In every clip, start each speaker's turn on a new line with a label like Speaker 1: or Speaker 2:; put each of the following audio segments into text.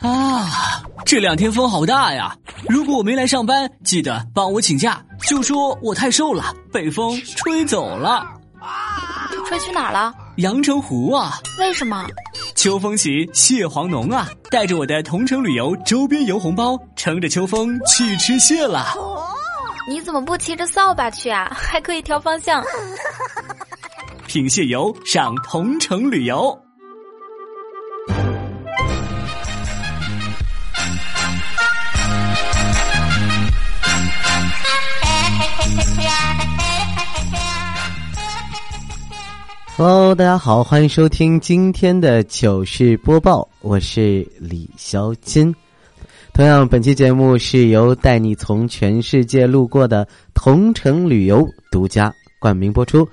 Speaker 1: 啊，这两天风好大呀！如果我没来上班，记得帮我请假，就说我太瘦了，被风吹走了。
Speaker 2: 吹去哪儿了？
Speaker 1: 阳澄湖啊！
Speaker 2: 为什么？
Speaker 1: 秋风起，蟹黄浓啊！带着我的同城旅游周边游红包，乘着秋风去吃蟹了。
Speaker 2: 你怎么不骑着扫把去啊？还可以调方向。
Speaker 1: 品蟹游上同城旅游。
Speaker 3: Hello，大家好，欢迎收听今天的糗事播报，我是李潇金。同样，本期节目是由带你从全世界路过的同城旅游独家冠名播出。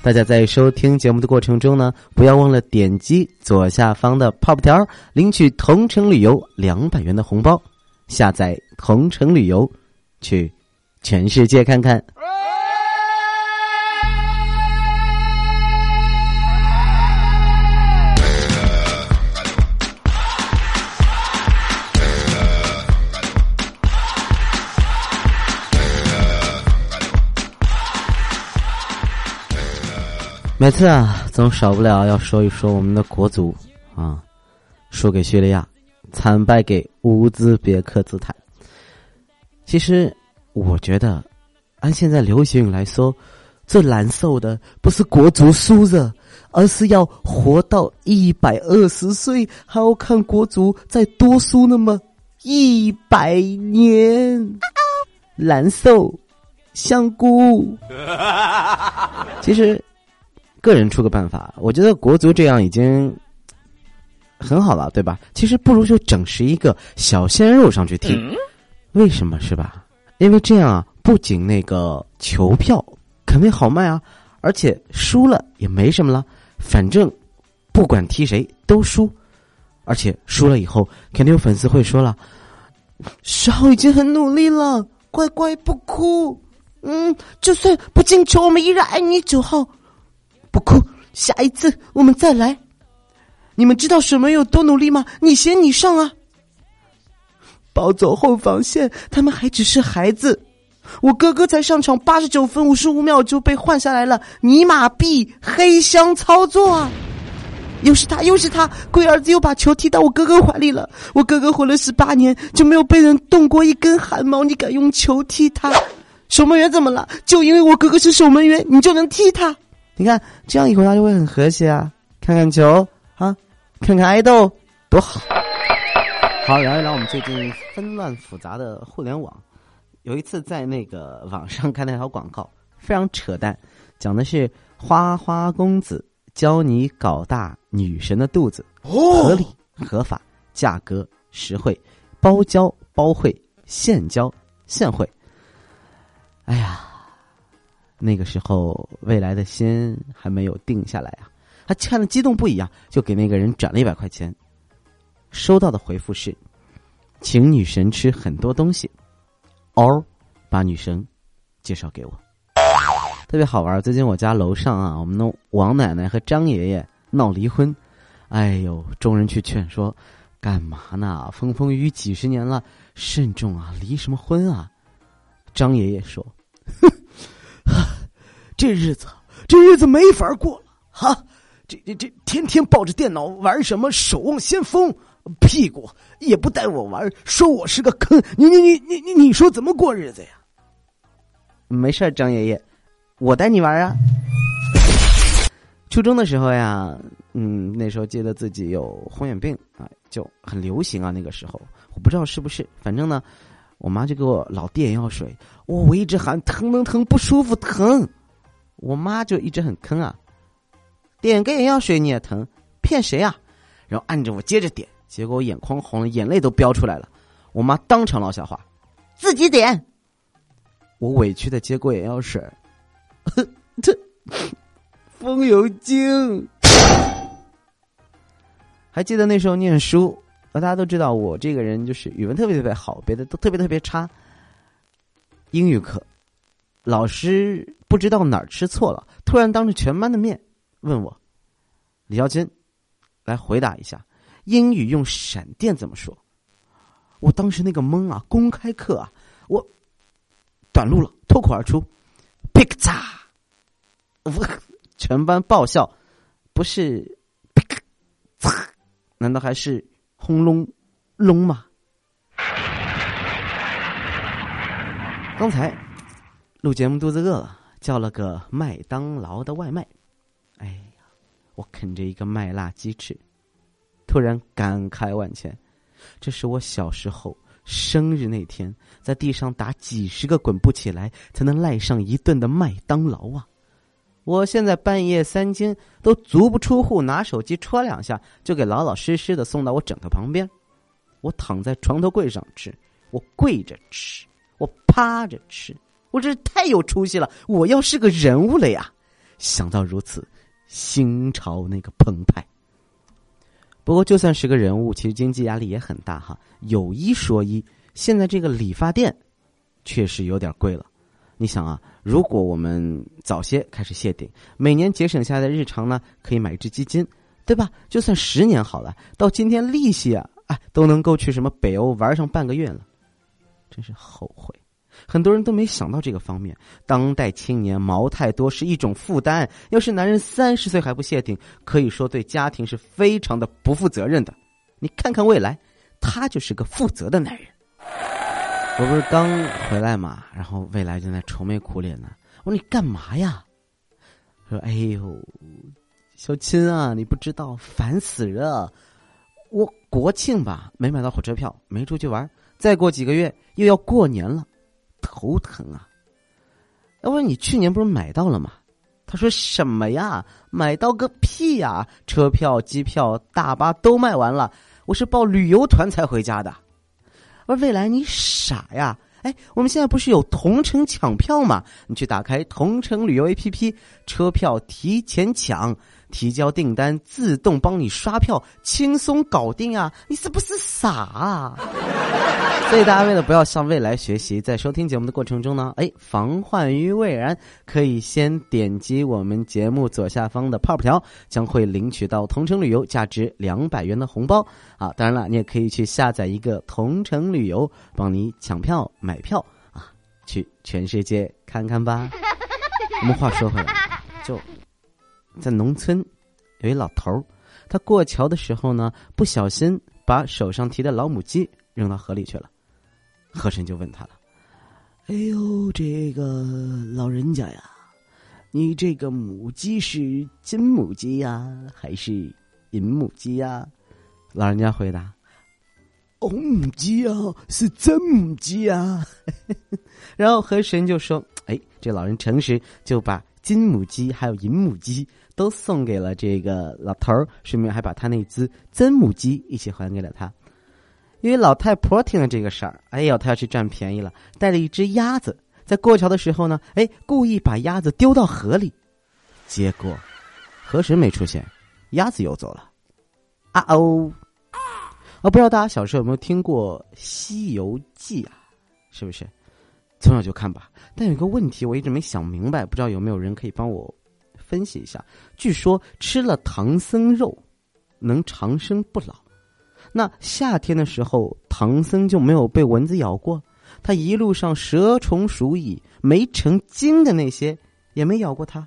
Speaker 3: 大家在收听节目的过程中呢，不要忘了点击左下方的泡泡条，领取同城旅游两百元的红包，下载同城旅游，去全世界看看。每次啊，总少不了要说一说我们的国足啊，输给叙利亚，惨败给乌兹别克斯坦。其实，我觉得，按现在流行语来说，最难受的不是国足输了，而是要活到一百二十岁，还要看国足再多输那么一百年，难受，香菇。其实。个人出个办法，我觉得国足这样已经很好了，对吧？其实不如就整十一个小鲜肉上去踢，为什么是吧？因为这样啊，不仅那个球票肯定好卖啊，而且输了也没什么了，反正不管踢谁都输，而且输了以后肯定有粉丝会说了：“十号已经很努力了，乖乖不哭，嗯，就算不进球，我们依然爱你，九号。”不哭，下一次我们再来。你们知道守门有多努力吗？你先，你上啊！保走后防线，他们还只是孩子。我哥哥才上场八十九分五十五秒就被换下来了，尼玛币黑箱操作啊！又是他，又是他，龟儿子又把球踢到我哥哥怀里了。我哥哥活了十八年，就没有被人动过一根汗毛，你敢用球踢他？守门员怎么了？就因为我哥哥是守门员，你就能踢他？你看，这样一回答就会很和谐啊！看看球啊，看看爱豆，多好！好，聊一聊我们最近纷乱复杂的互联网。有一次在那个网上看那条广告，非常扯淡，讲的是花花公子教你搞大女神的肚子，合理合法，价格实惠，包教包会，现教现会。哎呀！那个时候，未来的心还没有定下来啊，他看的激动不已啊，就给那个人转了一百块钱。收到的回复是，请女神吃很多东西，哦，把女神介绍给我，特别好玩。最近我家楼上啊，我们的王奶奶和张爷爷闹离婚，哎呦，众人去劝说，干嘛呢？风风雨雨几十年了，慎重啊，离什么婚啊？张爷爷说，这日子，这日子没法过了哈！这这这，天天抱着电脑玩什么《守望先锋》，屁股也不带我玩，说我是个坑。你你你你你，你说怎么过日子呀？没事张爷爷，我带你玩啊。初中的时候呀，嗯，那时候记得自己有红眼病啊，就很流行啊。那个时候我不知道是不是，反正呢。我妈就给我老滴眼药水，我我一直喊疼疼疼不舒服疼，我妈就一直很坑啊，点个眼药水你也疼，骗谁啊？然后按着我接着点，结果我眼眶红了，眼泪都飙出来了。我妈当场撂下话，自己点。我委屈的接过眼药水，这风油精。还记得那时候念书。大家都知道，我这个人就是语文特别特别好，别的都特别特别差。英语课，老师不知道哪儿吃错了，突然当着全班的面问我：“李小金，来回答一下，英语用闪电怎么说？我当时那个懵啊！公开课啊，我短路了，脱口而出，pick 嚓！我全班爆笑，不是劈嚓？难道还是轰隆隆吗？刚才录节目肚子饿了，叫了个麦当劳的外卖。哎呀，我啃着一个麦辣鸡翅，突然感慨万千。这是我小时候生日那天，在地上打几十个滚不起来才能赖上一顿的麦当劳啊！我现在半夜三更都足不出户，拿手机戳两下，就给老老实实的送到我枕头旁边。我躺在床头柜上吃，我跪着吃，我趴着吃，我这太有出息了！我要是个人物了呀！想到如此，心潮那个澎湃。不过，就算是个人物，其实经济压力也很大哈。有一说一，现在这个理发店确实有点贵了。你想啊，如果我们早些开始谢顶，每年节省下来的日常呢，可以买一只基金，对吧？就算十年好了，到今天利息啊，哎，都能够去什么北欧玩上半个月了，真是后悔。很多人都没想到这个方面。当代青年毛太多是一种负担。要是男人三十岁还不谢顶，可以说对家庭是非常的不负责任的。你看看未来，他就是个负责的男人。我不是刚回来嘛，然后未来就在愁眉苦脸呢。我说你干嘛呀？说哎呦，小亲啊，你不知道，烦死了。我国庆吧没买到火车票，没出去玩。再过几个月又要过年了。头疼啊！我说你去年不是买到了吗？他说什么呀？买到个屁呀！车票、机票、大巴都卖完了，我是报旅游团才回家的。我说未来你傻呀！哎，我们现在不是有同城抢票吗？你去打开同城旅游 APP，车票提前抢。提交订单，自动帮你刷票，轻松搞定啊！你是不是傻？啊？所以大家为了不要向未来学习，在收听节目的过程中呢，哎，防患于未然，可以先点击我们节目左下方的泡泡条，将会领取到同城旅游价值两百元的红包啊！当然了，你也可以去下载一个同城旅游，帮你抢票买票啊，去全世界看看吧。我们话说回来，就。在农村，有一老头儿，他过桥的时候呢，不小心把手上提的老母鸡扔到河里去了。河神就问他了：“哎呦，这个老人家呀，你这个母鸡是金母鸡呀，还是银母鸡呀？”老人家回答：“红母鸡啊，是真母鸡啊。”然后河神就说：“哎，这老人诚实，就把金母鸡还有银母鸡。”都送给了这个老头儿，顺便还把他那只真母鸡一起还给了他。因为老太婆听了这个事儿，哎呦，她要去占便宜了，带了一只鸭子，在过桥的时候呢，哎，故意把鸭子丢到河里，结果河神没出现，鸭子游走了。啊哦，啊，不知道大家小时候有没有听过《西游记》啊？是不是从小就看吧？但有一个问题，我一直没想明白，不知道有没有人可以帮我。分析一下，据说吃了唐僧肉能长生不老。那夏天的时候，唐僧就没有被蚊子咬过，他一路上蛇虫鼠蚁没成精的那些也没咬过他。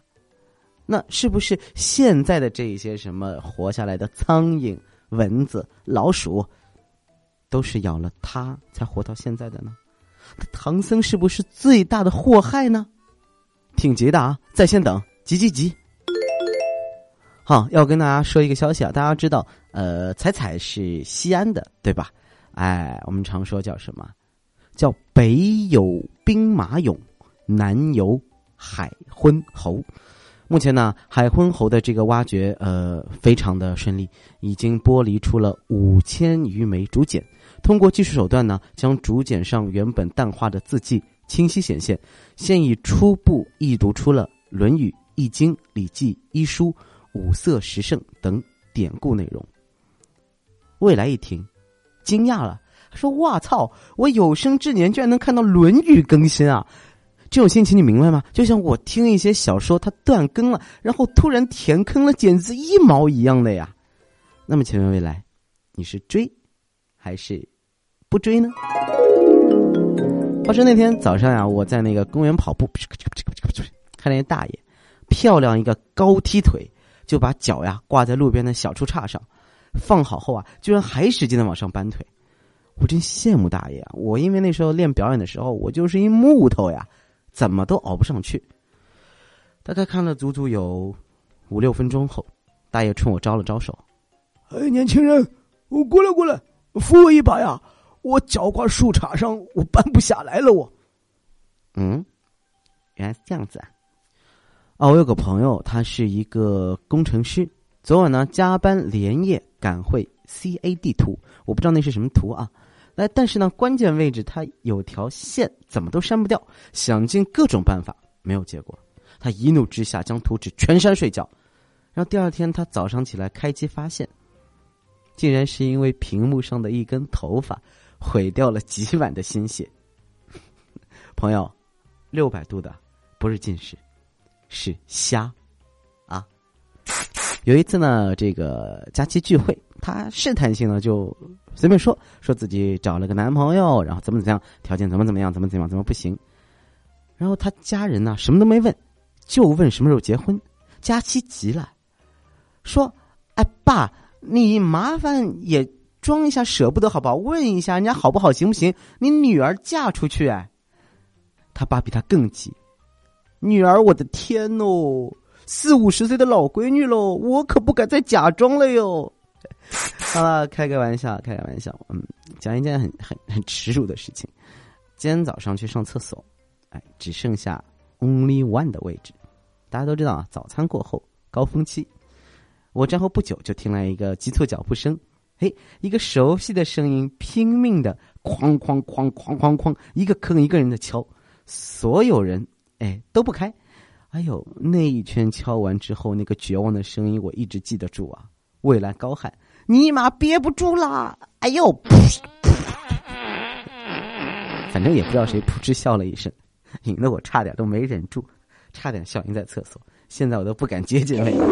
Speaker 3: 那是不是现在的这些什么活下来的苍蝇、蚊子、老鼠，都是咬了他才活到现在的呢？唐僧是不是最大的祸害呢？挺急的啊，在线等。急急急！好，要跟大家说一个消息啊！大家知道，呃，彩彩是西安的，对吧？哎，我们常说叫什么？叫北有兵马俑，南有海昏侯。目前呢，海昏侯的这个挖掘，呃，非常的顺利，已经剥离出了五千余枚竹简。通过技术手段呢，将竹简上原本淡化的字迹清晰显现，现已初步译读出了《论语》。《易经》《礼记》《医书》《五色十胜》等典故内容。未来一听，惊讶了，说：“哇操！我有生之年居然能看到《论语》更新啊！这种心情你明白吗？就像我听一些小说，它断更了，然后突然填坑了，简直一毛一样的呀。那么，请问未来，你是追还是不追呢？话说那天早上呀，我在那个公园跑步，看见大爷漂亮一个高踢腿，就把脚呀挂在路边的小树杈上，放好后啊，居然还使劲的往上搬腿。我真羡慕大爷啊！我因为那时候练表演的时候，我就是一木头呀，怎么都熬不上去。大概看了足足有五六分钟后，大爷冲我招了招手：“
Speaker 4: 哎，年轻人，我过来过来，扶我一把呀！我脚挂树杈上，我搬不下来了。”我，
Speaker 3: 嗯，原来是这样子啊！啊，我有个朋友，他是一个工程师，昨晚呢加班连夜赶会 CAD 图，我不知道那是什么图啊。来，但是呢，关键位置它有条线，怎么都删不掉，想尽各种办法没有结果。他一怒之下将图纸全删睡觉，然后第二天他早上起来开机发现，竟然是因为屏幕上的一根头发毁掉了几晚的心血。朋友，六百度的不是近视，是瞎啊！有一次呢，这个佳期聚会，他试探性的就。随便说说自己找了个男朋友，然后怎么怎么样，条件怎么怎么样，怎么怎么样，怎么不行？然后他家人呢，什么都没问，就问什么时候结婚。佳期急了，说：“哎，爸，你麻烦也装一下舍不得好不好？问一下人家好不好，行不行？你女儿嫁出去哎。”他爸比他更急，女儿，我的天哦，四五十岁的老闺女喽，我可不敢再假装了哟。好了，开个玩笑，开个玩笑。嗯，讲一件很很很耻辱的事情。今天早上去上厕所，哎，只剩下 only one 的位置。大家都知道啊，早餐过后高峰期。我站后不久，就听来一个急促脚步声。嘿，一个熟悉的声音，拼命的哐哐哐哐哐哐，一个坑一个人的敲。所有人哎都不开。哎呦，那一圈敲完之后，那个绝望的声音，我一直记得住啊。未来高喊：“尼玛憋不住啦！”哎呦，反正也不知道谁噗嗤笑了一声，引得我差点都没忍住，差点笑晕在厕所。现在我都不敢接近未来。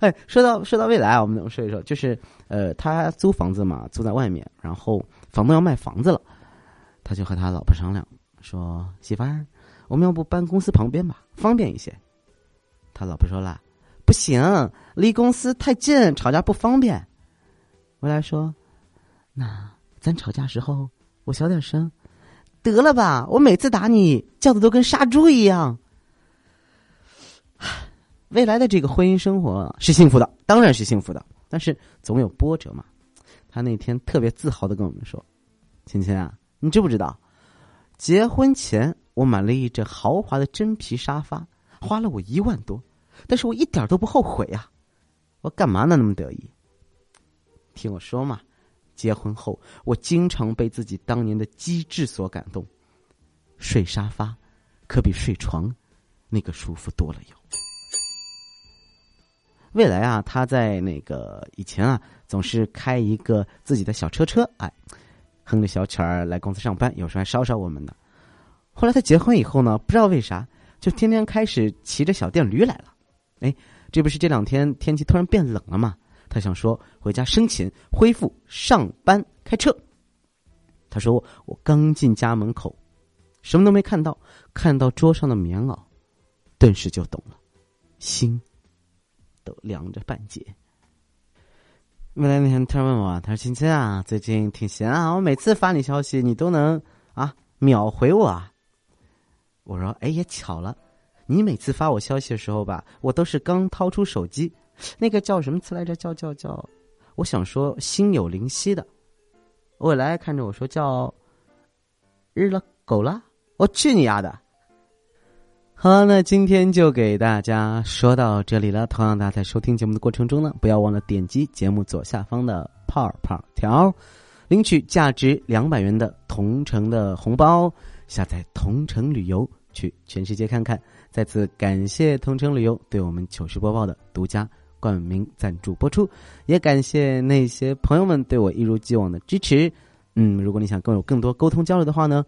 Speaker 3: 哎，说到说到未来啊，我们说一说，就是呃，他租房子嘛，租在外面，然后房东要卖房子了，他就和他老婆商量说：“媳妇儿，我们要不搬公司旁边吧，方便一些。”他老婆说了：“不行，离公司太近，吵架不方便。”未来说：“那咱吵架时候我小点声，得了吧？我每次打你叫的都跟杀猪一样。”未来的这个婚姻生活是幸福的，当然是幸福的，但是总有波折嘛。他那天特别自豪的跟我们说：“亲亲啊，你知不知道？结婚前我买了一只豪华的真皮沙发。”花了我一万多，但是我一点都不后悔呀！我干嘛呢那么得意？听我说嘛，结婚后我经常被自己当年的机智所感动，睡沙发可比睡床那个舒服多了哟。未来啊，他在那个以前啊，总是开一个自己的小车车，哎，哼着小曲儿来公司上班，有时候还捎捎我们呢。后来他结婚以后呢，不知道为啥。就天天开始骑着小电驴来了，哎，这不是这两天天气突然变冷了吗？他想说回家生勤，恢复上班开车。他说我刚进家门口，什么都没看到，看到桌上的棉袄，顿时就懂了，心都凉着半截。未来那天突然问我，他说：“亲亲啊，最近挺闲啊，我每次发你消息，你都能啊秒回我。”啊。”我说：“哎，也巧了，你每次发我消息的时候吧，我都是刚掏出手机，那个叫什么词来着？叫叫叫，我想说心有灵犀的。未来看着我说叫日了狗了，我去你丫的！好了，那今天就给大家说到这里了。同样，大家在收听节目的过程中呢，不要忘了点击节目左下方的泡泡条，领取价值两百元的同城的红包。”下载同城旅游，去全世界看看。再次感谢同城旅游对我们糗事播报的独家冠名赞助播出，也感谢那些朋友们对我一如既往的支持。嗯，如果你想跟我有更多沟通交流的话呢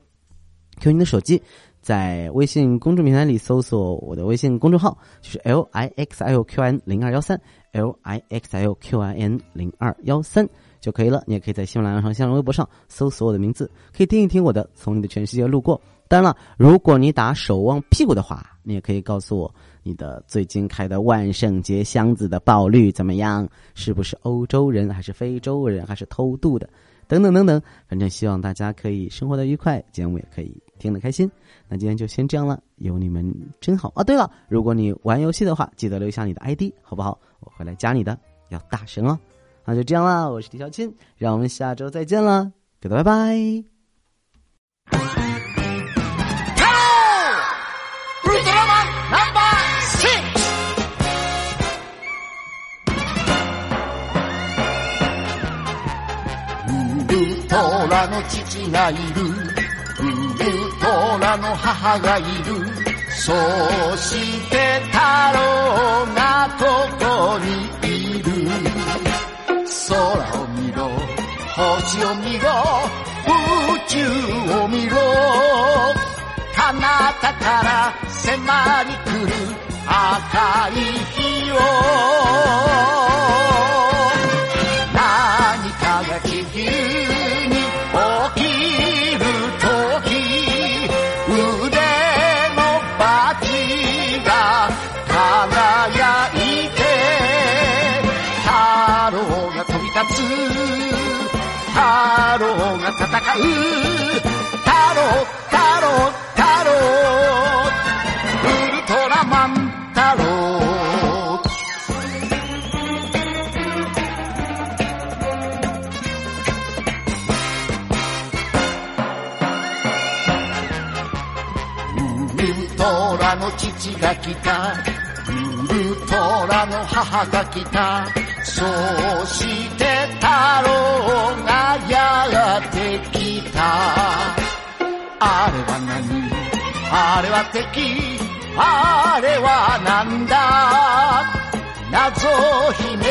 Speaker 3: ，Q 你的手机，在微信公众平台里搜索我的微信公众号，就是 L I X I O Q N 零二幺三 L I X I O Q I N 零二幺三就可以了。你也可以在喜马拉雅上、新浪微博上搜索我的名字，可以听一听我的《从你的全世界路过》。当然了，如果你打守望屁股的话，你也可以告诉我你的最近开的万圣节箱子的爆率怎么样？是不是欧洲人，还是非洲人，还是偷渡的？等等等等，反正希望大家可以生活的愉快，节目也可以听得开心。那今天就先这样了，有你们真好啊！对了，如果你玩游戏的话，记得留下你的 ID 好不好？我会来加你的，要大声哦。那就这样啦，我是李小青，让我们下周再见了，大家拜拜。
Speaker 5: トラの父がいる。ウ ルトラの母がいる。そして太郎がここにいる。空を見ろ、星を見ろ、宇宙を見ろ。彼方から迫り来る赤い日を。つ、太郎が戦う、太郎、太郎、太郎、ウルトラマン太郎。ウルトラの父が来た。ウトラの母が来た。そうして太郎がやってきた。あれは何？あれは敵あれはなんだ？謎姫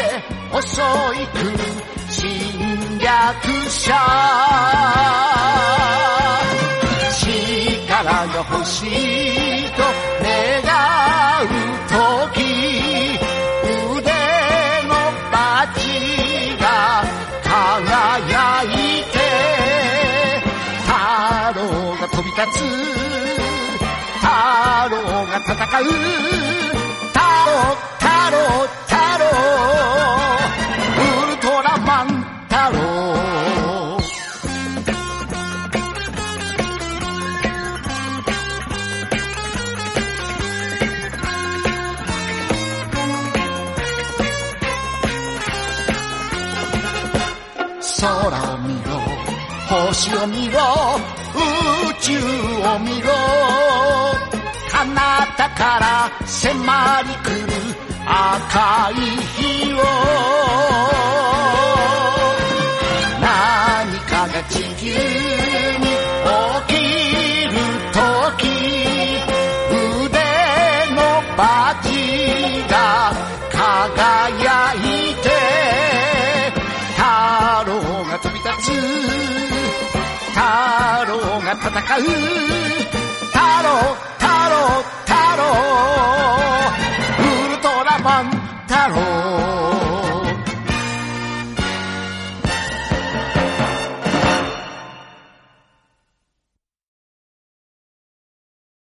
Speaker 5: 襲い来る侵略者力が欲しいと が戦う い日を。何かが地球に起きるとき腕のバチが輝いて太郎が飛び立つ。太郎が戦う太郎太郎太郎。